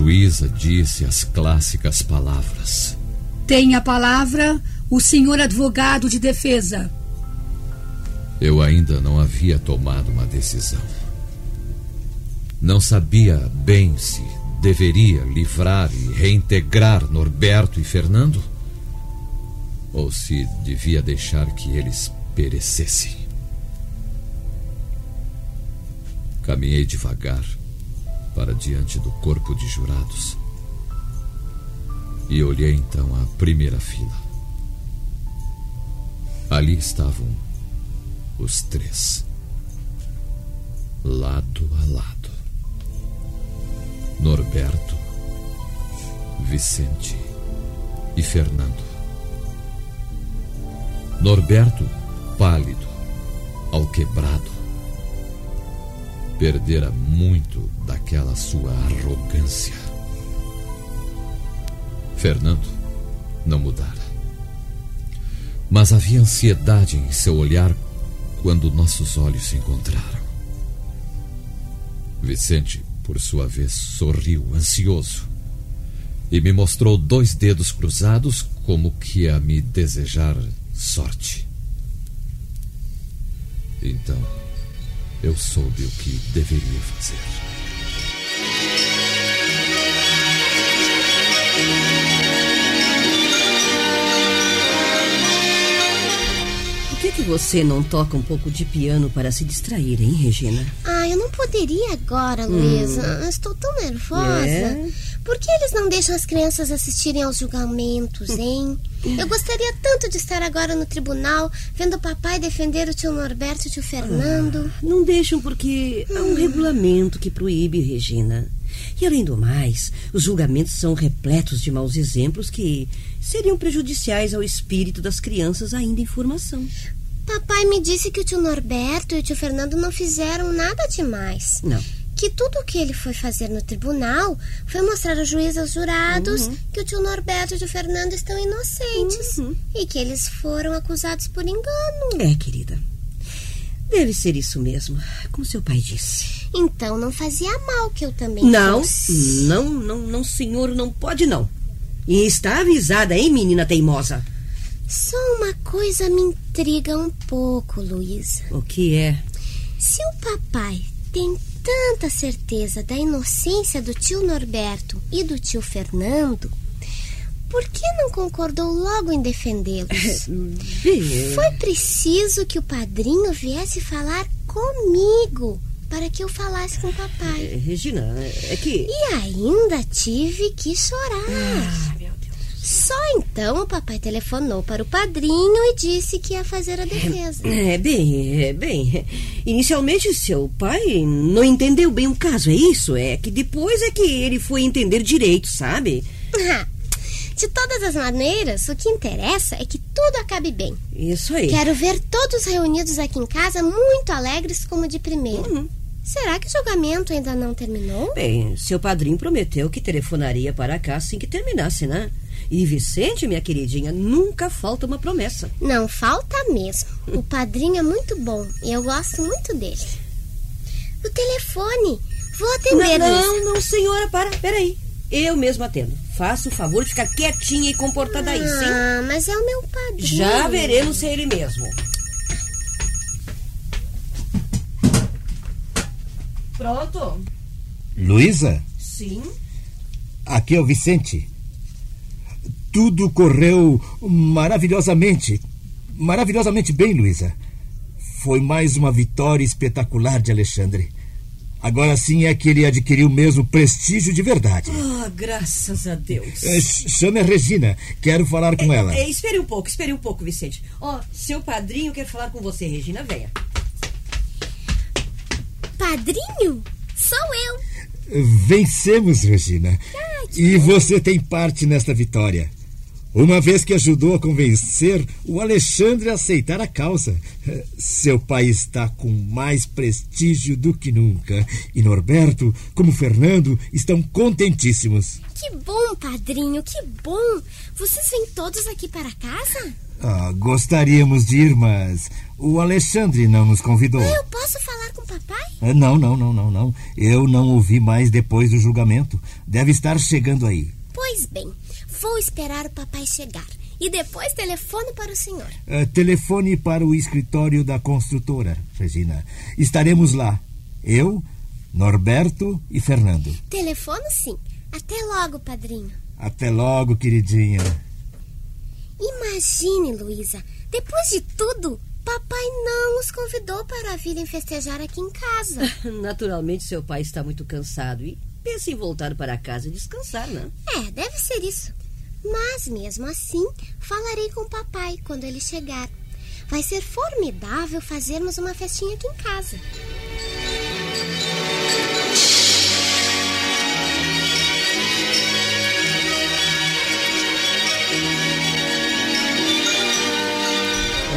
Juíza disse as clássicas palavras: Tem a palavra o senhor advogado de defesa. Eu ainda não havia tomado uma decisão. Não sabia bem se deveria livrar e reintegrar Norberto e Fernando ou se devia deixar que eles perecessem. Caminhei devagar para diante do corpo de jurados e olhei então a primeira fila. Ali estavam os três, lado a lado. Norberto, Vicente e Fernando. Norberto, pálido, alquebrado, perdera muito daquela sua arrogância. Fernando não mudara. Mas havia ansiedade em seu olhar quando nossos olhos se encontraram. Vicente, por sua vez, sorriu, ansioso, e me mostrou dois dedos cruzados, como que a me desejar sorte. Então, eu soube o que deveria fazer. Por que, que você não toca um pouco de piano para se distrair, hein, Regina? Ah, eu não poderia agora, Luísa. Eu Estou tão nervosa. É? Por que eles não deixam as crianças assistirem aos julgamentos, hein? Eu gostaria tanto de estar agora no tribunal, vendo o papai defender o tio Norberto e o tio Fernando. Não deixam porque há um regulamento que proíbe, Regina. E além do mais, os julgamentos são repletos de maus exemplos que seriam prejudiciais ao espírito das crianças ainda em formação. Papai me disse que o tio Norberto e o tio Fernando não fizeram nada demais. Não. Que tudo o que ele foi fazer no tribunal foi mostrar ao juiz aos jurados que o tio Norberto e o tio Fernando estão inocentes e que eles foram acusados por engano. É, querida. Deve ser isso mesmo, como seu pai disse. Então não fazia mal que eu também Não, fosse. não, não, não, senhor, não pode não. E está avisada, hein, menina teimosa? Só uma coisa me intriga um pouco, Luísa. O que é? Se o papai tem tanta certeza da inocência do tio Norberto e do tio Fernando, por que não concordou logo em defendê-los? Bem, Foi preciso que o padrinho viesse falar comigo para que eu falasse com o papai. eh, Regina, é que. E ainda tive que chorar. Ah. Só então o papai telefonou para o padrinho e disse que ia fazer a defesa. É, bem, é, bem. Inicialmente, seu pai não entendeu bem o caso, é isso? É que depois é que ele foi entender direito, sabe? De todas as maneiras, o que interessa é que tudo acabe bem. Isso aí. Quero ver todos reunidos aqui em casa muito alegres como de primeiro. Uhum. Será que o julgamento ainda não terminou? Bem, seu padrinho prometeu que telefonaria para cá assim que terminasse, né? E Vicente, minha queridinha, nunca falta uma promessa. Não falta mesmo. O padrinho é muito bom e eu gosto muito dele. O telefone. Vou atender, não, não, não, senhora, para, peraí. Eu mesmo atendo. Faça o favor de ficar quietinha e comportada aí, sim? Ah, mas é o meu padrinho. Já veremos se é ele mesmo. Pronto? Luísa, Sim. aqui é o Vicente. Tudo correu maravilhosamente. Maravilhosamente bem, Luísa. Foi mais uma vitória espetacular de Alexandre. Agora sim é que ele adquiriu mesmo prestígio de verdade. Oh, graças a Deus. É, chame a Regina. Quero falar com é, ela. É, espere um pouco, espere um pouco, Vicente. Ó, oh, seu padrinho quer falar com você, Regina. Venha. Padrinho? Sou eu. Vencemos, Regina. Ai, e você tem parte nesta vitória uma vez que ajudou a convencer o Alexandre a aceitar a causa. Seu pai está com mais prestígio do que nunca. E Norberto, como Fernando, estão contentíssimos. Que bom, padrinho, que bom. Vocês vêm todos aqui para casa? Ah, gostaríamos de ir, mas o Alexandre não nos convidou. Eu posso falar com o papai? Ah, não, não, não, não, não. Eu não ouvi mais depois do julgamento. Deve estar chegando aí. Pois bem, Vou esperar o papai chegar e depois telefono para o senhor. Uh, telefone para o escritório da construtora, Regina. Estaremos lá. Eu, Norberto e Fernando. Telefono sim. Até logo, padrinho. Até logo, queridinha. Imagine, Luísa, depois de tudo, papai não os convidou para virem festejar aqui em casa. Naturalmente, seu pai está muito cansado e pensa em voltar para casa e descansar, né? É, deve ser isso. Mas mesmo assim, falarei com o papai quando ele chegar. Vai ser formidável fazermos uma festinha aqui em casa.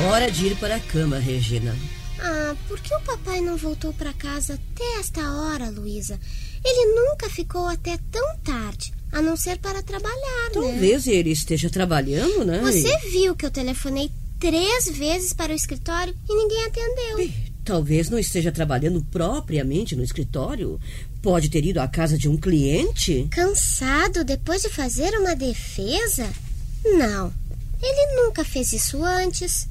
Hora de ir para a cama, Regina. Ah, por que o papai não voltou para casa até esta hora, Luísa? Ele nunca ficou até tão tarde. A não ser para trabalhar, Talvez né? ele esteja trabalhando, né? Você viu que eu telefonei três vezes para o escritório e ninguém atendeu. Talvez não esteja trabalhando propriamente no escritório. Pode ter ido à casa de um cliente. Cansado depois de fazer uma defesa? Não. Ele nunca fez isso antes.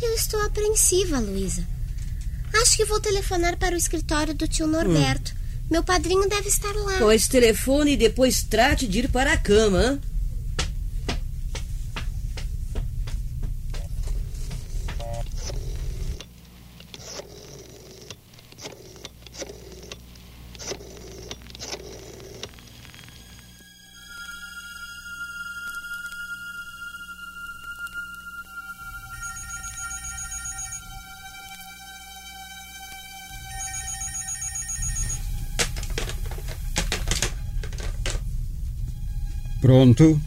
Eu estou apreensiva, Luísa. Acho que vou telefonar para o escritório do tio Norberto. Hum. Meu padrinho deve estar lá. Pois telefone e depois trate de ir para a cama. Pronto.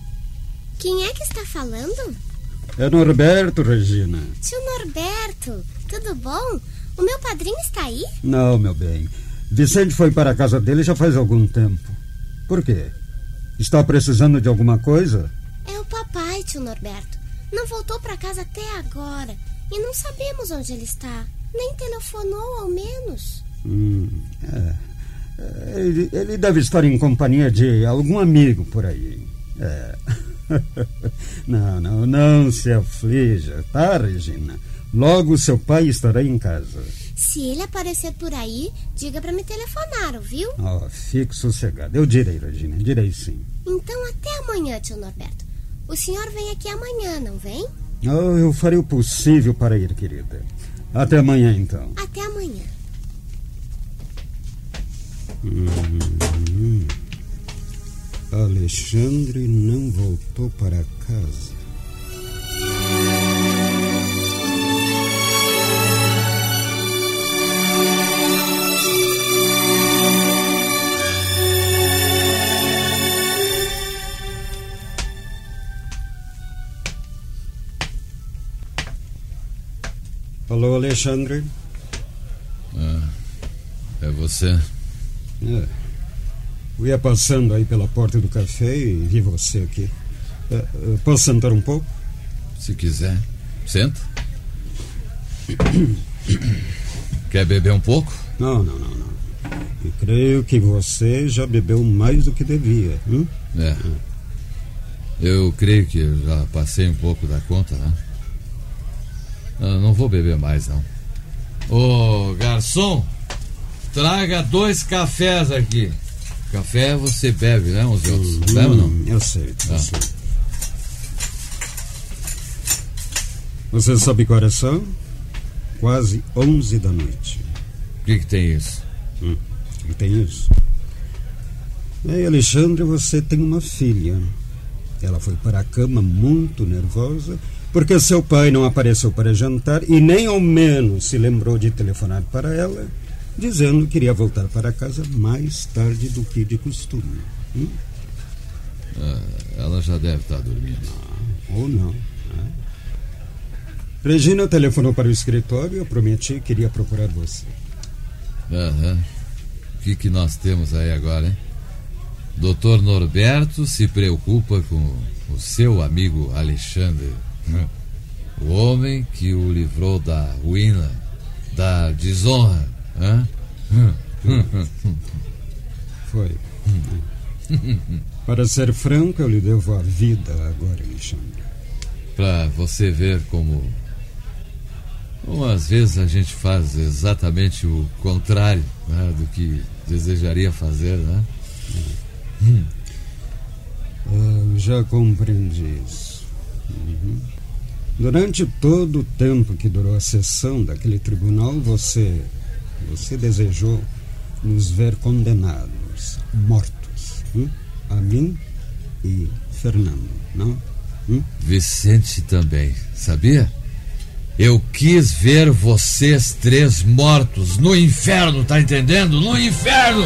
Quem é que está falando? É Norberto, Regina. Tio Norberto, tudo bom? O meu padrinho está aí? Não, meu bem. Vicente foi para a casa dele já faz algum tempo. Por quê? Está precisando de alguma coisa? É o papai, tio Norberto. Não voltou para casa até agora. E não sabemos onde ele está. Nem telefonou, ao menos. Hum, é. Ele, ele deve estar em companhia de algum amigo por aí. É. Não, não, não se aflija, tá, Regina? Logo seu pai estará em casa. Se ele aparecer por aí, diga para me telefonar, ouviu? Oh, fique sossegado. Eu direi, Regina, direi sim. Então até amanhã, tio Norberto. O senhor vem aqui amanhã, não vem? Oh, eu farei o possível para ir, querida. Até amanhã, então. Até amanhã. Hum, Alexandre não voltou para casa. Alô, Alexandre? Ah, é você? É. Eu ia passando aí pela porta do café e vi você aqui. É, posso sentar um pouco? Se quiser. Senta. Quer beber um pouco? Não, não, não, não. E creio que você já bebeu mais do que devia. Hum? É. Eu creio que já passei um pouco da conta, né? Não, não vou beber mais, não. Ô, garçom, Traga dois cafés aqui. Café você bebe, né, os outros? Hum, bebe ou não? Eu sei, eu ah. sei. Você sabe que horas são? Quase onze da noite. O que, que tem isso? Hum. que tem isso. E Alexandre, você tem uma filha. Ela foi para a cama muito nervosa porque seu pai não apareceu para jantar e nem ao menos se lembrou de telefonar para ela, dizendo que iria voltar para casa mais tarde do que de costume. Hum? Ah, ela já deve estar dormindo. Não, ou não. Né? Regina telefonou para o escritório e eu prometi que iria procurar você. Aham. O que, que nós temos aí agora, hein? Doutor Norberto se preocupa com o seu amigo Alexandre. Né? O homem que o livrou da ruína, da desonra. Hein? Foi. Para ser franco, eu lhe devo a vida agora, Alexandre. Para você ver como. Como às vezes a gente faz exatamente o contrário né, do que desejaria fazer, né? Hum. Eu já compreendi isso. Uhum. Durante todo o tempo que durou a sessão daquele tribunal, você. Você desejou nos ver condenados, mortos. Hum? A mim e Fernando, não? Hum? Vicente também, sabia? Eu quis ver vocês três mortos no inferno, tá entendendo? No inferno!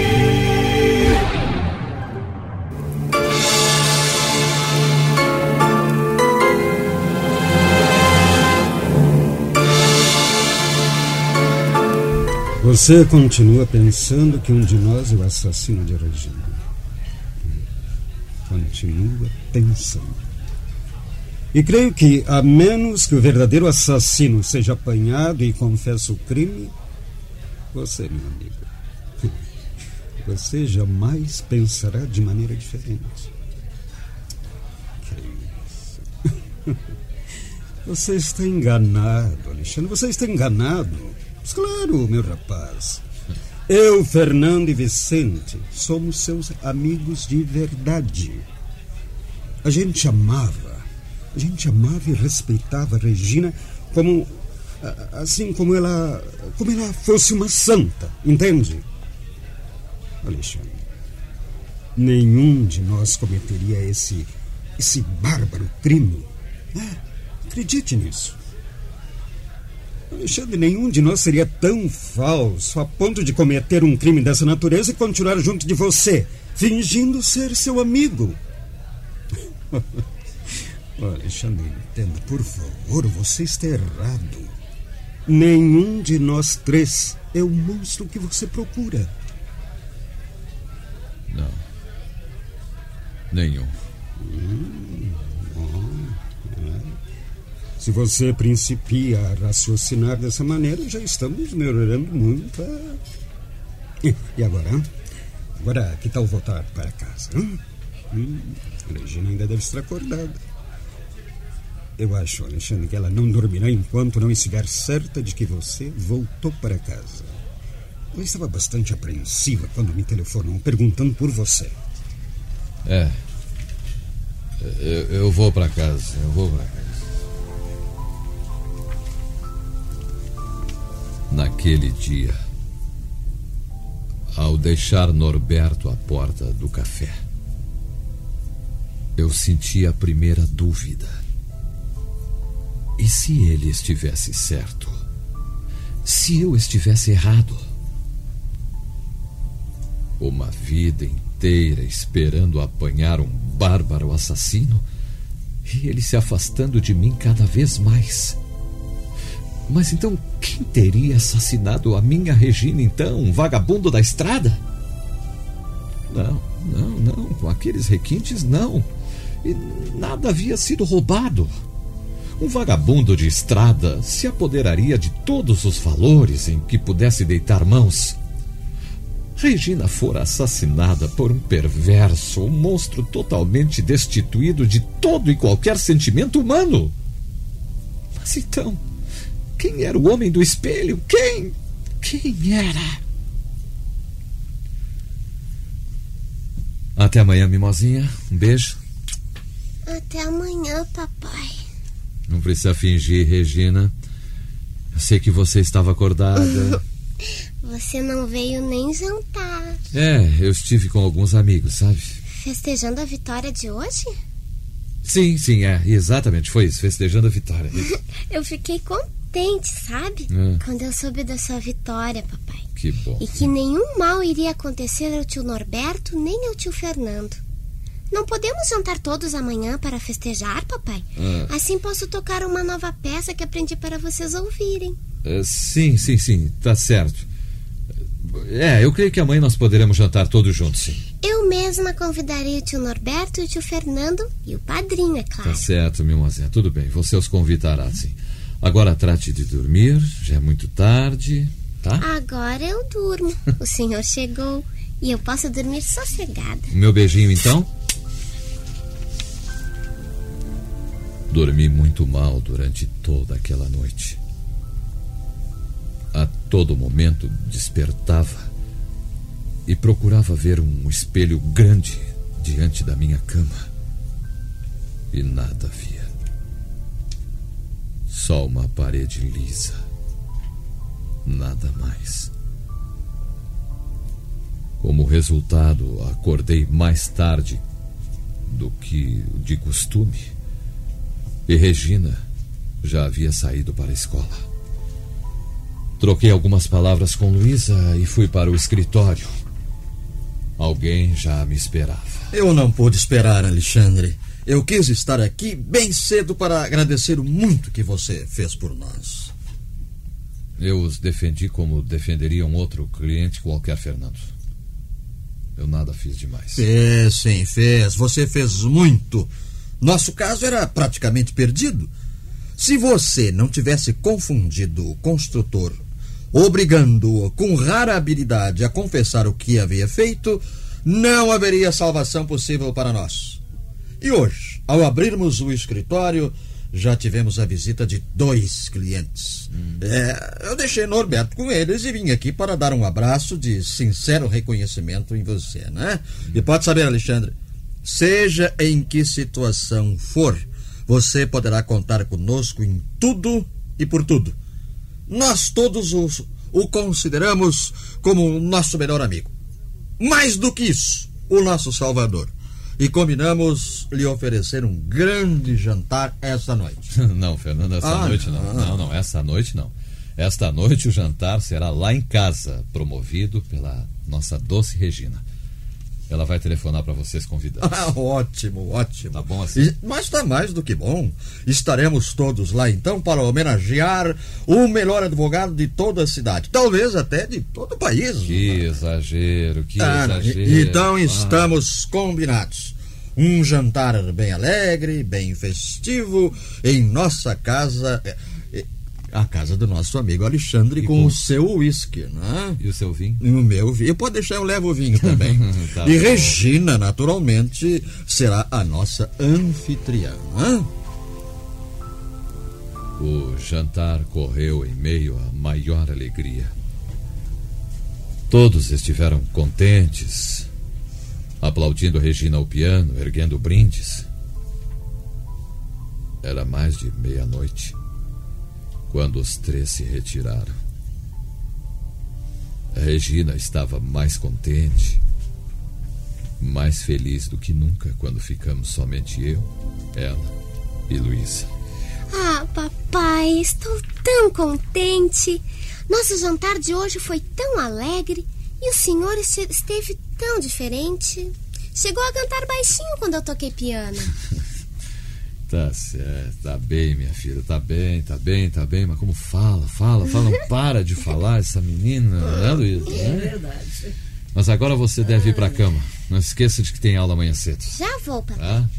Você continua pensando que um de nós é o assassino de Regina. Continua pensando. E creio que, a menos que o verdadeiro assassino seja apanhado e confesse o crime, você, meu amigo, você jamais pensará de maneira diferente. Que isso? Você está enganado, Alexandre. Você está enganado. Mas claro, meu rapaz. Eu, Fernando e Vicente, somos seus amigos de verdade. A gente amava, a gente amava e respeitava a Regina como assim como ela como ela fosse uma santa, entende? Alexandre, nenhum de nós cometeria esse esse bárbaro crime. É, acredite nisso. Alexandre, nenhum de nós seria tão falso a ponto de cometer um crime dessa natureza e continuar junto de você, fingindo ser seu amigo. Olha, Alexandre, entenda, por favor, você está errado. Nenhum de nós três é o monstro que você procura. Não. Nenhum. Hum, é. Se você principia a raciocinar dessa maneira, já estamos melhorando muito. A... E agora? Agora, que tal voltar para casa? Hum, Regina ainda deve estar acordada. Eu acho, Alexandre, que ela não dormirá enquanto não estiver certa de que você voltou para casa. Eu estava bastante apreensiva quando me telefonou perguntando por você. É. Eu, eu vou para casa. Eu vou para casa. Naquele dia, ao deixar Norberto à porta do café, eu senti a primeira dúvida. E se ele estivesse certo? Se eu estivesse errado? Uma vida inteira esperando apanhar um bárbaro assassino e ele se afastando de mim cada vez mais. Mas então quem teria assassinado a minha Regina, então? Um vagabundo da estrada? Não, não, não. Com aqueles requintes, não. E nada havia sido roubado. Um vagabundo de estrada se apoderaria de todos os valores em que pudesse deitar mãos. Regina fora assassinada por um perverso, um monstro totalmente destituído de todo e qualquer sentimento humano. Mas então, quem era o homem do espelho? Quem? Quem era? Até amanhã, mimosinha. Um beijo. Até amanhã, papai. Não precisa fingir, Regina. Eu sei que você estava acordada. Você não veio nem jantar. É, eu estive com alguns amigos, sabe? Festejando a vitória de hoje? Sim, sim, é. Exatamente, foi isso. Festejando a vitória. eu fiquei contente, sabe? É. Quando eu soube da sua vitória, papai. Que bom. E que nenhum mal iria acontecer ao tio Norberto nem ao tio Fernando. Não podemos jantar todos amanhã para festejar, papai? Ah. Assim posso tocar uma nova peça que aprendi para vocês ouvirem. Uh, sim, sim, sim, tá certo. É, eu creio que amanhã nós poderemos jantar todos juntos, sim. Eu mesma convidarei o tio Norberto e o tio Fernando e o padrinho, é claro. Tá certo, mimosinha. Tudo bem, você os convidará, sim. Agora trate de dormir, já é muito tarde, tá? Agora eu durmo. o senhor chegou e eu posso dormir sossegada. Meu beijinho, então? Dormi muito mal durante toda aquela noite. A todo momento despertava e procurava ver um espelho grande diante da minha cama. E nada via. Só uma parede lisa. Nada mais. Como resultado, acordei mais tarde do que de costume. E Regina já havia saído para a escola. Troquei algumas palavras com Luísa e fui para o escritório. Alguém já me esperava. Eu não pude esperar, Alexandre. Eu quis estar aqui bem cedo para agradecer o muito que você fez por nós. Eu os defendi como defenderia um outro cliente qualquer, Fernando. Eu nada fiz demais. Fez, sim, fez. Você fez muito. Nosso caso era praticamente perdido. Se você não tivesse confundido o construtor, obrigando-o com rara habilidade a confessar o que havia feito, não haveria salvação possível para nós. E hoje, ao abrirmos o escritório, já tivemos a visita de dois clientes. Hum. É, eu deixei Norberto com eles e vim aqui para dar um abraço de sincero reconhecimento em você, né? Hum. E pode saber, Alexandre, seja em que situação for, você poderá contar conosco em tudo e por tudo. Nós todos os, o consideramos como nosso melhor amigo. Mais do que isso, o nosso Salvador e combinamos lhe oferecer um grande jantar esta noite. Não, Fernando, essa ah, noite não. não. Não, essa noite não. Esta noite o jantar será lá em casa, promovido pela nossa doce Regina. Ela vai telefonar para vocês convidando. Ah, ótimo, ótimo. Tá bom assim? Mas tá mais do que bom. Estaremos todos lá então para homenagear o melhor advogado de toda a cidade. Talvez até de todo o país. Que né? exagero, que ah, exagero. Então ah. estamos combinados. Um jantar bem alegre, bem festivo, em nossa casa a casa do nosso amigo Alexandre com, com, o seu uísque, né? E o seu vinho? E o meu vinho. Pode deixar, eu levo o vinho também. tá e bom. Regina, naturalmente, será a nossa anfitriã. Né? O jantar correu em meio à maior alegria. Todos estiveram contentes, aplaudindo Regina ao piano, erguendo brindes. Era mais de meia-noite quando os três se retiraram. A Regina estava mais contente, mais feliz do que nunca quando ficamos somente eu, ela e Luísa. Ah, papai, estou tão contente. Nosso jantar de hoje foi tão alegre e o senhor esteve tão diferente. Chegou a cantar baixinho quando eu toquei piano. Tá certo, tá bem, minha filha, tá bem, tá bem, tá bem, mas como fala, fala, fala, não para de falar essa menina, né, Luísa? É verdade. Mas agora você deve ir pra cama. Não esqueça de que tem aula amanhã cedo. Já vou, papai. Tá?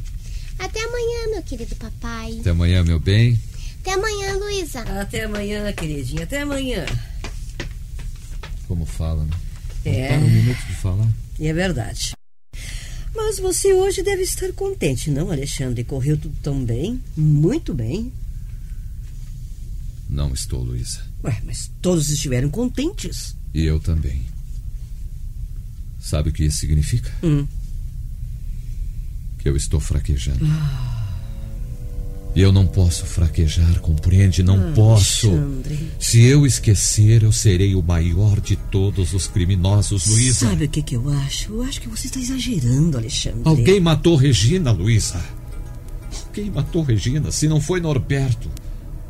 Até amanhã, meu querido papai. Até amanhã, meu bem. Até amanhã, Luísa. Até amanhã, queridinha. Até amanhã. Como fala, né? Não é. para um minuto de falar. É verdade. Mas você hoje deve estar contente, não, Alexandre? Correu tudo tão bem, muito bem. Não estou, Luísa. Ué, mas todos estiveram contentes. E eu também. Sabe o que isso significa? Hum. Que eu estou fraquejando. Ah. E eu não posso fraquejar, compreende? Não ah, posso. Alexandre. Se eu esquecer, eu serei o maior de todos os criminosos, Luísa. Sabe o que, que eu acho? Eu acho que você está exagerando, Alexandre. Alguém matou Regina, Luísa. Alguém matou Regina, se não foi Norberto.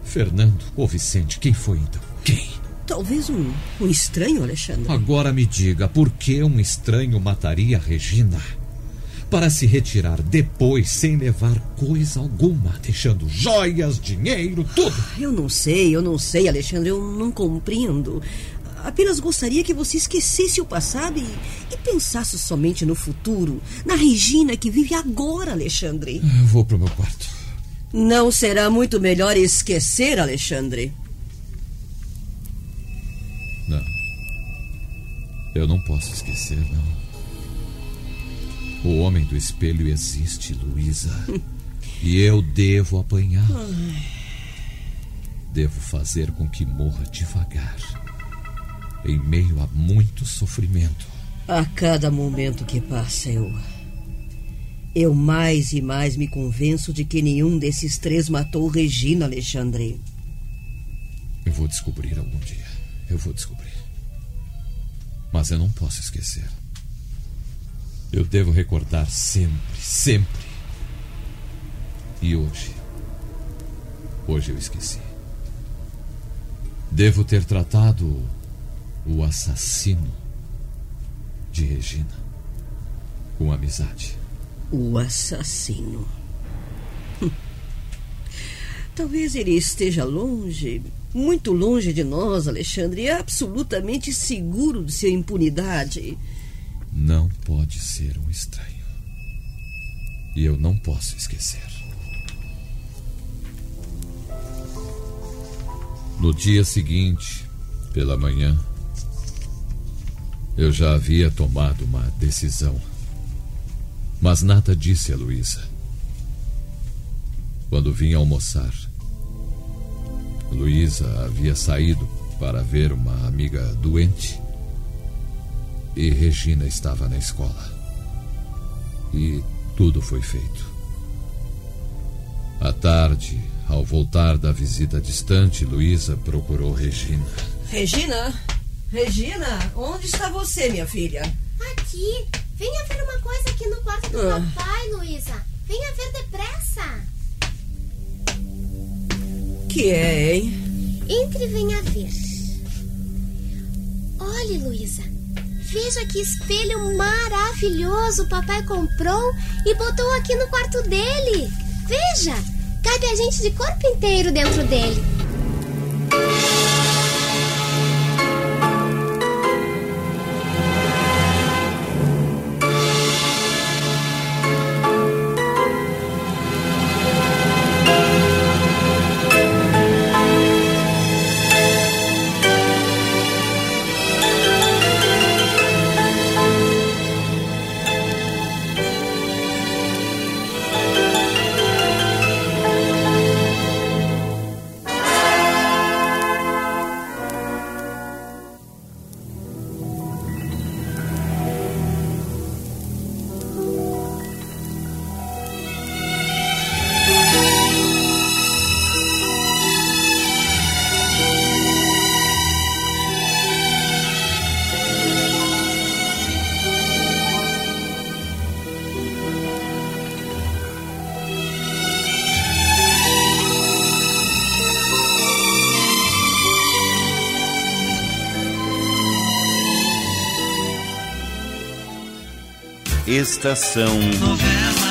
Fernando ou Vicente, quem foi então? Quem? Talvez um, um estranho, Alexandre. Agora me diga, por que um estranho mataria Regina? Para se retirar depois sem levar coisa alguma, deixando joias, dinheiro, tudo. Eu não sei, eu não sei, Alexandre, eu não compreendo. Apenas gostaria que você esquecesse o passado e, e pensasse somente no futuro, na Regina que vive agora, Alexandre. Eu vou pro meu quarto. Não será muito melhor esquecer, Alexandre? Não. Eu não posso esquecer, não. O homem do espelho existe, Luísa. e eu devo apanhar. Devo fazer com que morra devagar, em meio a muito sofrimento. A cada momento que passa, eu. Eu mais e mais me convenço de que nenhum desses três matou Regina Alexandre. Eu vou descobrir algum dia. Eu vou descobrir. Mas eu não posso esquecer. Eu devo recordar sempre, sempre. E hoje? Hoje eu esqueci. Devo ter tratado o assassino de Regina com amizade. O assassino. Talvez ele esteja longe, muito longe de nós, Alexandre, e absolutamente seguro de sua impunidade. Não pode ser um estranho. E eu não posso esquecer. No dia seguinte, pela manhã, eu já havia tomado uma decisão. Mas nada disse a Luísa. Quando vim almoçar, Luísa havia saído para ver uma amiga doente e Regina estava na escola. E tudo foi feito. À tarde, ao voltar da visita distante, Luísa procurou Regina. Regina? Regina, onde está você, minha filha? Aqui. Venha ver uma coisa aqui no quarto do Ah. papai, Luísa. Venha ver depressa. Que é, hein? Entre e venha ver. Olhe, Luísa. Veja que espelho maravilhoso o papai comprou e botou aqui no quarto dele. Veja, cabe a gente de corpo inteiro dentro dele. Estação Novela.